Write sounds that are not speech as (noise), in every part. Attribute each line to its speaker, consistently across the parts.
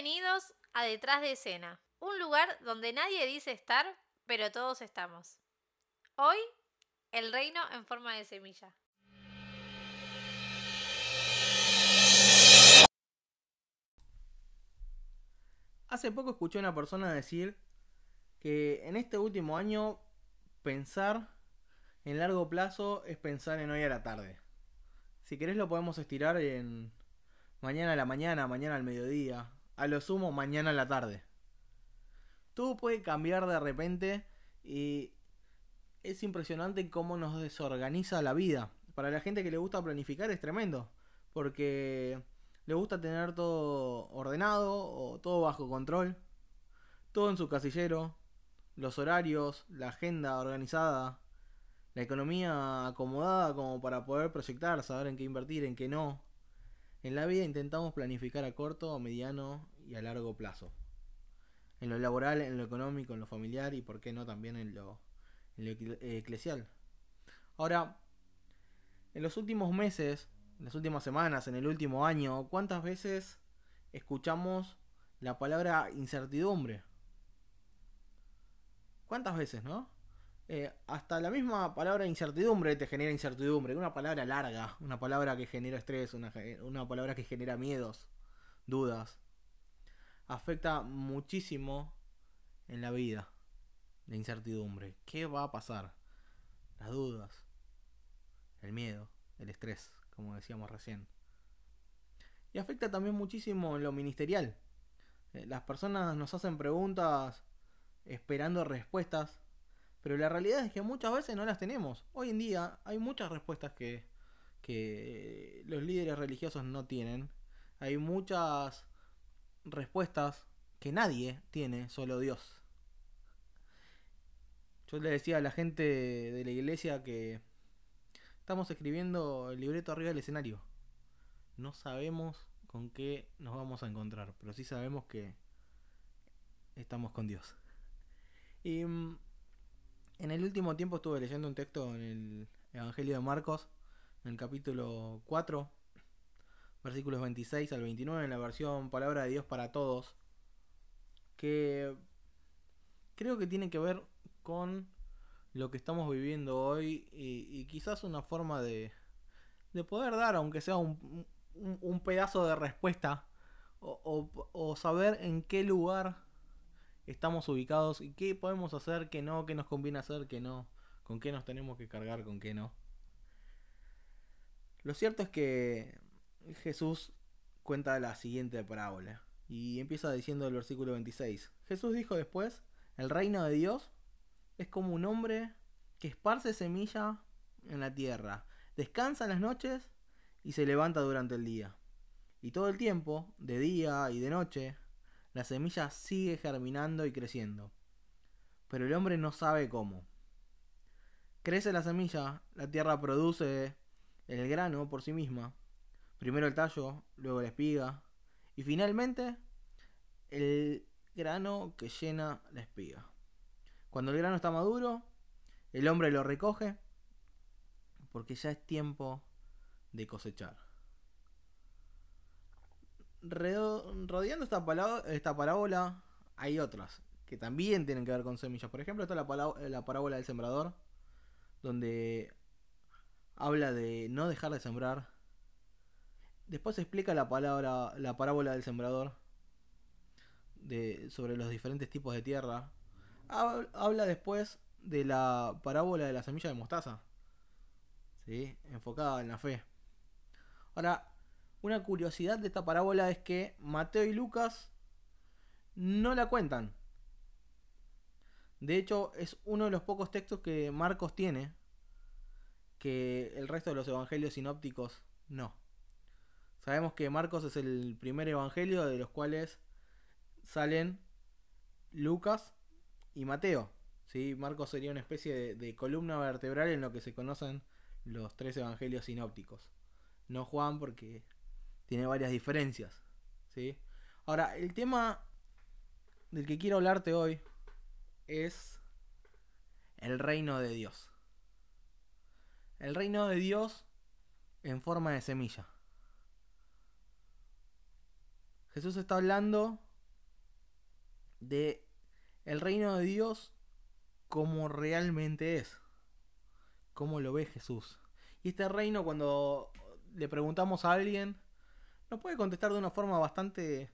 Speaker 1: Bienvenidos a Detrás de Escena, un lugar donde nadie dice estar, pero todos estamos. Hoy, el reino en forma de semilla.
Speaker 2: Hace poco escuché a una persona decir que en este último año pensar en largo plazo es pensar en hoy a la tarde. Si querés lo podemos estirar en mañana a la mañana, mañana al mediodía, a lo sumo mañana a la tarde. Todo puede cambiar de repente y es impresionante cómo nos desorganiza la vida. Para la gente que le gusta planificar es tremendo, porque le gusta tener todo ordenado o todo bajo control, todo en su casillero, los horarios, la agenda organizada, la economía acomodada como para poder proyectar, saber en qué invertir, en qué no. En la vida intentamos planificar a corto, a mediano y a largo plazo. En lo laboral, en lo económico, en lo familiar y por qué no también en lo, en lo eclesial. Ahora, en los últimos meses, en las últimas semanas, en el último año, ¿cuántas veces escuchamos la palabra incertidumbre? ¿Cuántas veces, no? Eh, hasta la misma palabra incertidumbre te genera incertidumbre. Una palabra larga, una palabra que genera estrés, una, una palabra que genera miedos, dudas. Afecta muchísimo en la vida la incertidumbre. ¿Qué va a pasar? Las dudas, el miedo, el estrés, como decíamos recién. Y afecta también muchísimo en lo ministerial. Eh, las personas nos hacen preguntas esperando respuestas pero la realidad es que muchas veces no las tenemos. Hoy en día hay muchas respuestas que, que los líderes religiosos no tienen. Hay muchas respuestas que nadie tiene, solo Dios. Yo le decía a la gente de la iglesia que estamos escribiendo el libreto arriba del escenario. No sabemos con qué nos vamos a encontrar, pero sí sabemos que estamos con Dios. Y mm, en el último tiempo estuve leyendo un texto en el Evangelio de Marcos, en el capítulo 4, versículos 26 al 29, en la versión Palabra de Dios para Todos, que creo que tiene que ver con lo que estamos viviendo hoy y, quizás una forma de, de, poder dar, aunque sea un, un, pedazo de respuesta, o, o saber en qué lugar estamos ubicados y qué podemos hacer, qué no, qué nos conviene hacer, qué no, con qué nos tenemos que cargar, con qué no. Lo cierto es que Jesús cuenta la siguiente parábola y empieza diciendo el versículo 26. Jesús dijo después, el reino de Dios es como un hombre que esparce semilla en la tierra, descansa en las noches y se levanta durante el día. Y todo el tiempo, de día y de noche, la semilla sigue germinando y creciendo. Pero el hombre no sabe cómo. Crece la semilla, la tierra produce el grano por sí misma. Primero el tallo, luego la espiga y finalmente el grano que llena la espiga. Cuando el grano está maduro, el hombre lo recoge porque ya es tiempo de cosechar rodeando esta, esta parábola hay otras que también tienen que ver con semillas. Por ejemplo, está la, la parábola del sembrador, donde habla de no dejar de sembrar. Después explica la palabra, la parábola del sembrador, de, sobre los diferentes tipos de tierra. Habla después de la parábola de la semilla de mostaza, ¿sí? enfocada en la fe. Ahora, una curiosidad de esta parábola es que Mateo y Lucas no la cuentan. De hecho, es uno de los pocos textos que Marcos tiene que el resto de los evangelios sinópticos no. Sabemos que Marcos es el primer evangelio de los cuales salen Lucas y Mateo. ¿sí? Marcos sería una especie de, de columna vertebral en lo que se conocen los tres evangelios sinópticos. No Juan porque tiene varias diferencias. ¿sí? Ahora, el tema del que quiero hablarte hoy es el reino de Dios. El reino de Dios en forma de semilla. Jesús está hablando de el reino de Dios como realmente es, como lo ve Jesús. Y este reino cuando le preguntamos a alguien, nos puede contestar de una forma bastante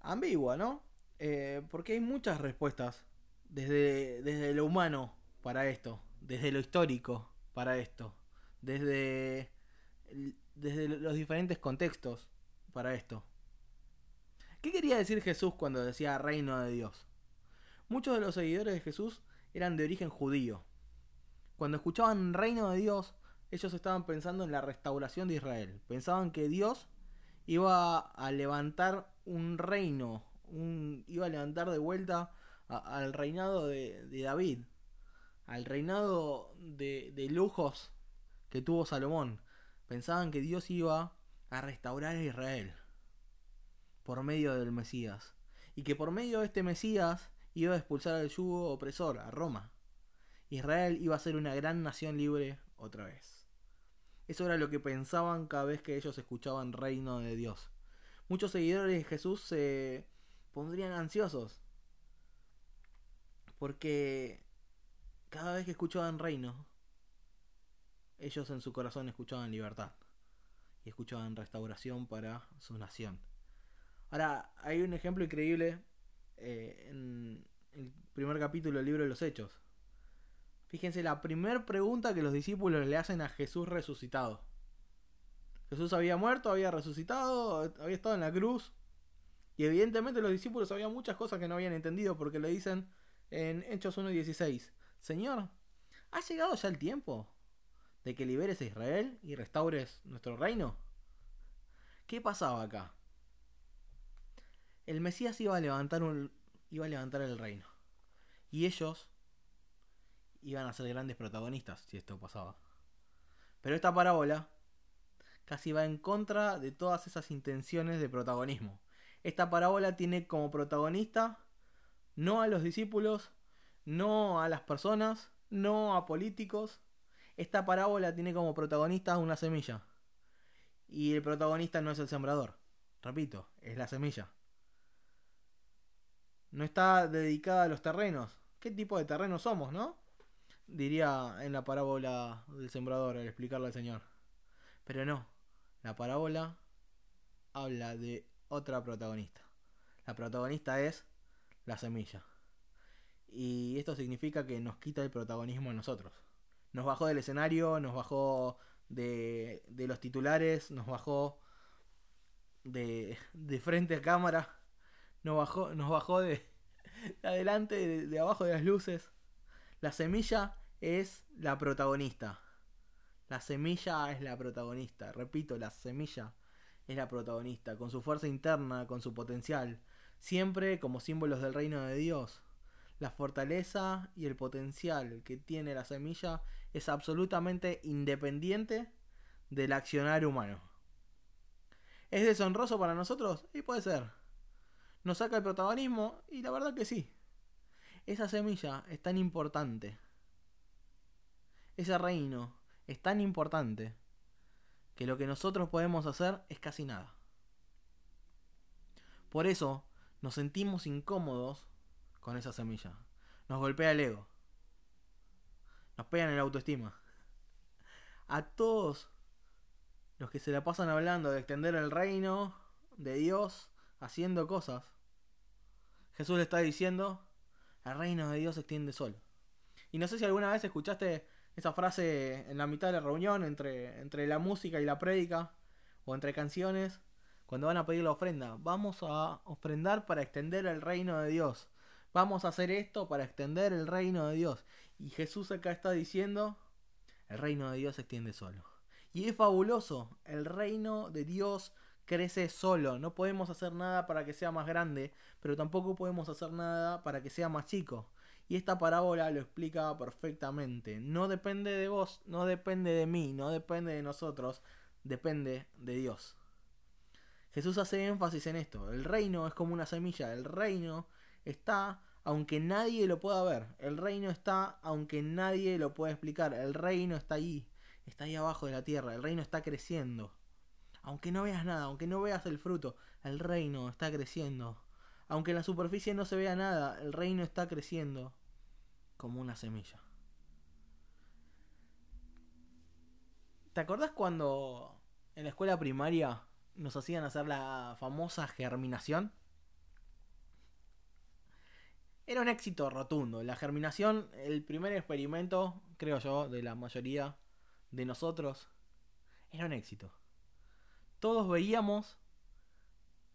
Speaker 2: ambigua, ¿no? Eh, porque hay muchas respuestas desde, desde lo humano para esto, desde lo histórico para esto, desde, desde los diferentes contextos para esto. ¿Qué quería decir Jesús cuando decía reino de Dios? Muchos de los seguidores de Jesús eran de origen judío. Cuando escuchaban reino de Dios, ellos estaban pensando en la restauración de Israel. Pensaban que Dios iba a levantar un reino, un, iba a levantar de vuelta al reinado de, David, al reinado de, de lujos que tuvo Salomón. Pensaban que Dios iba a restaurar a Israel por medio del Mesías. Y que por medio de este Mesías iba a expulsar al yugo opresor, a Roma. Israel iba a ser una gran nación libre otra vez. Eso era lo que pensaban cada vez que ellos escuchaban reino de Dios. Muchos seguidores de Jesús se pondrían ansiosos. Porque cada vez que escuchaban reino, ellos en su corazón escuchaban libertad. Y escuchaban restauración para su nación. Ahora, hay un ejemplo increíble eh, en el primer capítulo del libro de los Hechos. Fíjense la primera pregunta que los discípulos le hacen a Jesús resucitado. Jesús había muerto, había resucitado, había estado en la cruz. Y evidentemente los discípulos sabían muchas cosas que no habían entendido porque le dicen en Hechos 1.16, Señor, ¿ha llegado ya el tiempo de que liberes a Israel y restaures nuestro reino? ¿Qué pasaba acá? el Mesías iba a levantar iba a levantar el reino. Y ellos iban a ser grandes protagonistas si esto pasaba. Pero esta parábola casi va en contra de todas esas intenciones de protagonismo. Esta parábola tiene como protagonista no a los discípulos, no a las personas, no a políticos. Esta parábola tiene como protagonista una semilla. Y el protagonista no es el sembrador. Repito, es la semilla no está dedicada a los terrenos. ¿Qué tipo de terrenos somos, no? Diría en la parábola del sembrador al explicarle al Señor. Pero no, la parábola habla de otra protagonista. La protagonista es la semilla. Y esto significa que nos quita el protagonismo a nosotros. Nos bajó del escenario, nos bajó de, de los titulares, nos bajó de, de frente a cámara nos bajó, nos bajó de, adelante, de, abajo de las luces. La semilla es la protagonista. La semilla es la protagonista. Repito, la semilla es la protagonista, con su fuerza interna, con su potencial, siempre como símbolos del reino de Dios. La fortaleza y el potencial que tiene la semilla es absolutamente independiente del accionar humano. ¿Es deshonroso para nosotros? Y puede ser nos saca el protagonismo y la verdad que sí. Esa semilla es tan importante. Ese reino es tan importante que lo que nosotros podemos hacer es casi nada. Por eso nos sentimos incómodos con esa semilla. Nos golpea el ego. Nos pegan el autoestima. A todos los que se la pasan hablando de extender el reino de Dios, haciendo cosas, Jesús le está diciendo, el reino de Dios se extiende solo. Y no sé si alguna vez escuchaste esa frase en la mitad de la reunión entre, entre la música y la prédica, o entre canciones, cuando van a pedir la ofrenda. Vamos a ofrendar para extender el reino de Dios. Vamos a hacer esto para extender el reino de Dios. Y Jesús acá está diciendo, el reino de Dios se extiende solo. Y es fabuloso, el reino de Dios crece solo. No podemos hacer nada para que sea más grande, pero tampoco podemos hacer nada para que sea más chico. Y esta parábola lo explica perfectamente. No depende de vos, no depende de mí, no depende de nosotros, depende de Dios. Jesús hace énfasis en esto. El reino es como una semilla. El reino está aunque nadie lo pueda ver. El reino está aunque nadie lo pueda explicar. El reino está ahí. Está ahí abajo de la tierra. El reino está creciendo. Aunque no veas nada, aunque no veas el fruto, el reino está creciendo. Aunque en la superficie no se vea nada, el reino está creciendo como una semilla. ¿Te acordás cuando en la escuela primaria nos hacían hacer la famosa germinación? Era un éxito rotundo. La germinación, el primer experimento, creo yo, de la mayoría de nosotros, era un éxito. Todos veíamos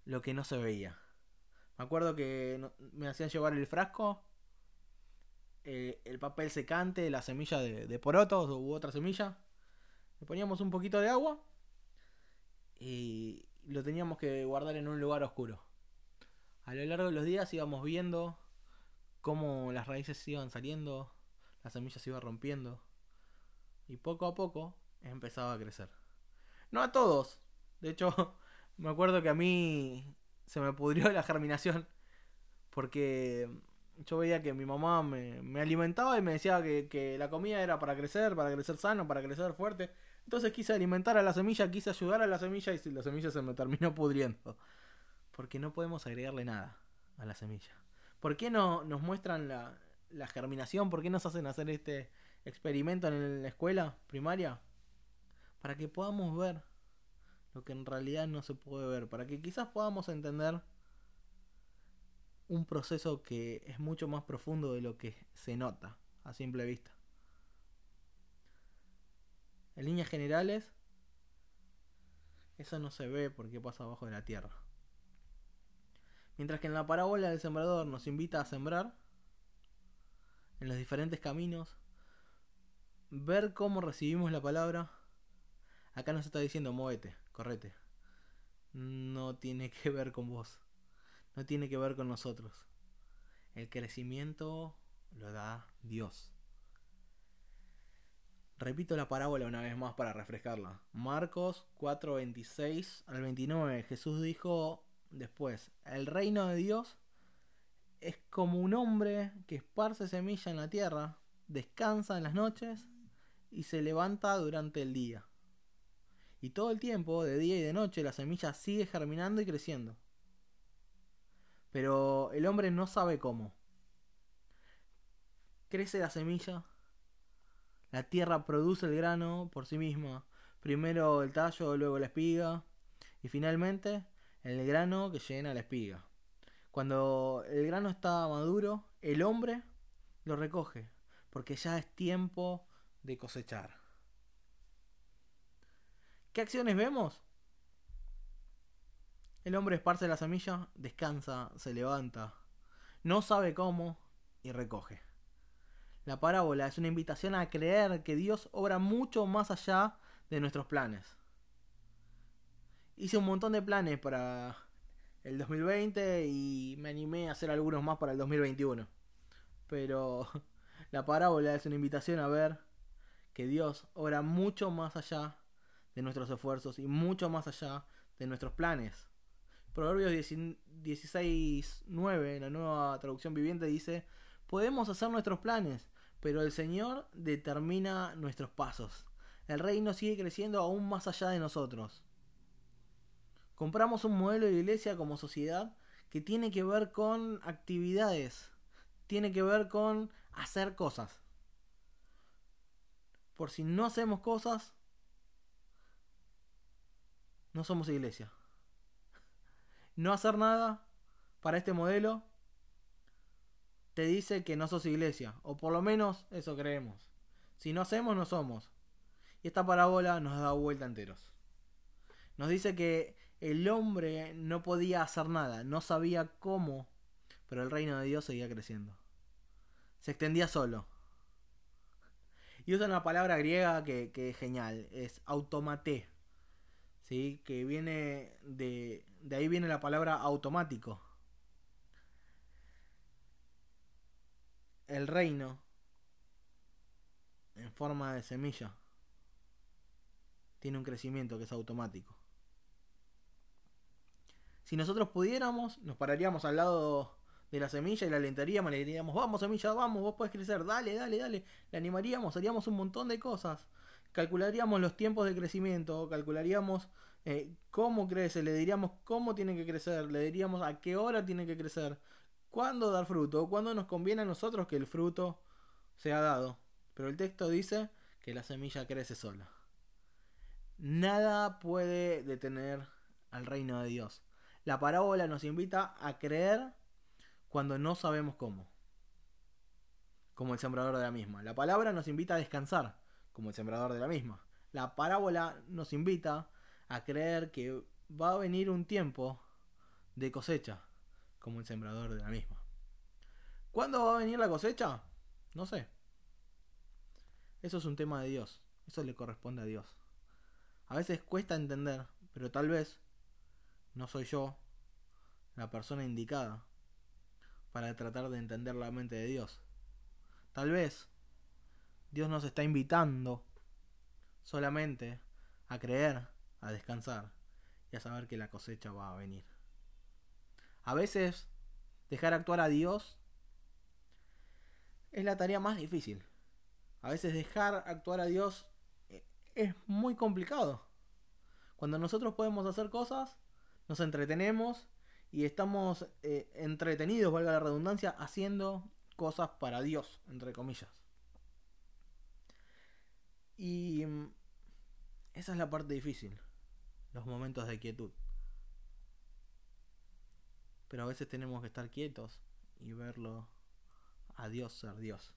Speaker 2: lo que no se veía. Me acuerdo que me hacían llevar el frasco, eh, el papel secante, la semilla de, porotos u otra semilla. Le poníamos un poquito de agua y lo teníamos que guardar en un lugar oscuro. A lo largo de los días íbamos viendo cómo las raíces iban saliendo, las semillas se iban rompiendo y poco a poco empezaba a crecer. No a todos, de hecho (laughs) me acuerdo que a mí se me pudrió la germinación porque yo veía que mi mamá me, alimentaba y me decía que, que, la comida era para crecer, para crecer sano, para crecer fuerte. Entonces quise alimentar a la semilla, quise ayudar a la semilla y la semilla se me terminó pudriendo. Porque no podemos agregarle nada a la semilla. ¿Por qué no nos muestran la, la germinación? ¿Por qué nos hacen hacer este experimento en la escuela primaria? Para que podamos ver lo que en realidad no se puede ver. Para que quizás podamos entender un proceso que es mucho más profundo de lo que se nota a simple vista. En líneas generales, eso no se ve porque pasa abajo de la tierra. Mientras que en la parábola del sembrador nos invita a sembrar en los diferentes caminos, ver cómo recibimos la palabra, acá nos está diciendo, muévete, correte. No tiene que ver con vos, no tiene que ver con nosotros. El crecimiento lo da Dios. Repito la parábola una vez más para refrescarla. Marcos 4, 26 al 29. Jesús dijo después, el reino de Dios es como un hombre que esparce semilla en la tierra, descansa en las noches y se levanta durante el día. Y todo el tiempo, de día y de noche, la semilla sigue germinando y creciendo. Pero el hombre no sabe cómo. Crece la semilla, la tierra produce el grano por sí misma. Primero el tallo, luego la espiga. Y finalmente el grano que llena la espiga. Cuando el grano está maduro, el hombre lo recoge. Porque ya es tiempo de cosechar. ¿Qué acciones vemos? El hombre esparce la semilla, descansa, se levanta, no sabe cómo y recoge. La parábola es una invitación a creer que Dios obra mucho más allá de nuestros planes. Hice un montón de planes para el 2020 y me animé a hacer algunos más para el 2021. Pero (laughs) la parábola es una invitación a ver que Dios obra mucho más allá de nuestros esfuerzos y mucho más allá de nuestros planes. Proverbios 16.9, en la nueva traducción viviente, dice, podemos hacer nuestros planes, pero el Señor determina nuestros pasos. El reino sigue creciendo aún más allá de nosotros. Compramos un modelo de iglesia como sociedad que tiene que ver con actividades, tiene que ver con hacer cosas. Por si no hacemos cosas, no somos iglesia. No hacer nada para este modelo te dice que no sos iglesia, o por lo menos eso creemos. Si no hacemos, no somos. Y esta parábola nos da vuelta enteros. Nos dice que el hombre no podía hacer nada, no sabía cómo, pero el reino de Dios seguía creciendo. Se extendía solo. Y usa una palabra griega que, es genial, es automaté. ¿Sí? Que viene de, de ahí viene la palabra automático. el reino en forma de semilla tiene un crecimiento que es automático. Si nosotros pudiéramos, nos pararíamos al lado de la semilla y la alentaríamos, le diríamos, vamos semilla, vamos, vos puedes crecer, dale, dale, dale. Le animaríamos, haríamos un montón de cosas. Calcularíamos los tiempos de crecimiento, calcularíamos eh, cómo crece, le diríamos cómo tiene que crecer, le diríamos a qué hora tiene que crecer, cuándo dar fruto, cuándo nos conviene a nosotros que el fruto sea dado. Pero el texto dice que la semilla crece sola. Nada puede detener al reino de Dios. La parábola nos invita a creer cuando no sabemos cómo. Como el sembrador de la misma. La palabra nos invita a descansar, como el sembrador de la misma. La parábola nos invita a creer que va a venir un tiempo de cosecha, como el sembrador de la misma. ¿Cuándo va a venir la cosecha? No sé. Eso es un tema de Dios. Eso le corresponde a Dios. A veces cuesta entender, pero tal vez no soy yo la persona indicada para tratar de entender la mente de Dios. Tal vez Dios nos está invitando solamente a creer, a descansar y a saber que la cosecha va a venir. A veces dejar actuar a Dios es la tarea más difícil. A veces dejar actuar a Dios es muy complicado. Cuando nosotros podemos hacer cosas, nos entretenemos y estamos eh, entretenidos, valga la redundancia, haciendo cosas para Dios, entre comillas. Y mm, esa es la parte difícil, los momentos de quietud. Pero a veces tenemos que estar quietos y verlo a Dios ser Dios.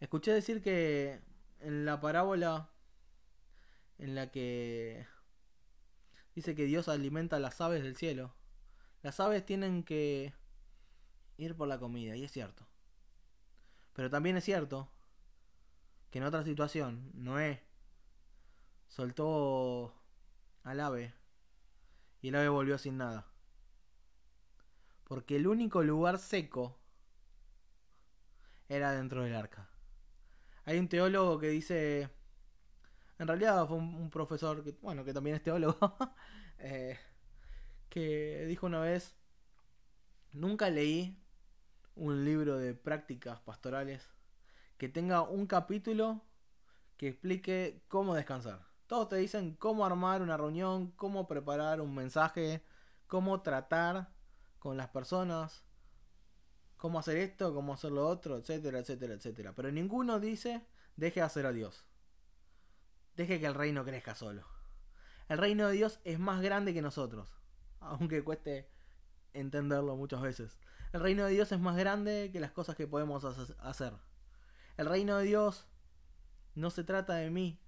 Speaker 2: Escuché decir que en la parábola en la que dice que Dios alimenta a las aves del cielo, las aves tienen que ir por la comida, y es cierto. Pero también es cierto que en otra situación Noé soltó al ave y el ave volvió sin nada. Porque el único lugar seco era dentro del arca. Hay un teólogo que dice, en realidad fue un, profesor, que, bueno, que también es teólogo, (laughs) eh, que dijo una vez, nunca leí un libro de prácticas pastorales que tenga un capítulo que explique cómo descansar. Todos te dicen cómo armar una reunión, cómo preparar un mensaje, cómo tratar con las personas, cómo hacer esto, cómo hacer lo otro, etcétera, etcétera, etcétera. Pero ninguno dice, deje hacer a Dios. Deje que el reino crezca solo. El reino de Dios es más grande que nosotros, aunque cueste entenderlo muchas veces. El reino de Dios es más grande que las cosas que podemos hacer. El reino de Dios no se trata de mí,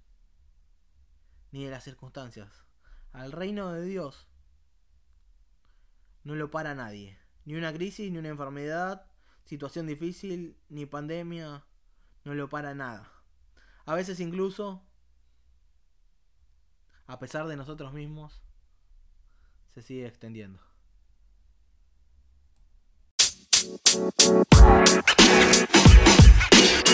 Speaker 2: ni de las circunstancias. Al reino de Dios no lo para nadie. Ni una crisis, ni una enfermedad, situación difícil, ni pandemia, no lo para nada. A veces incluso, a pesar de nosotros mismos, se sigue extendiendo.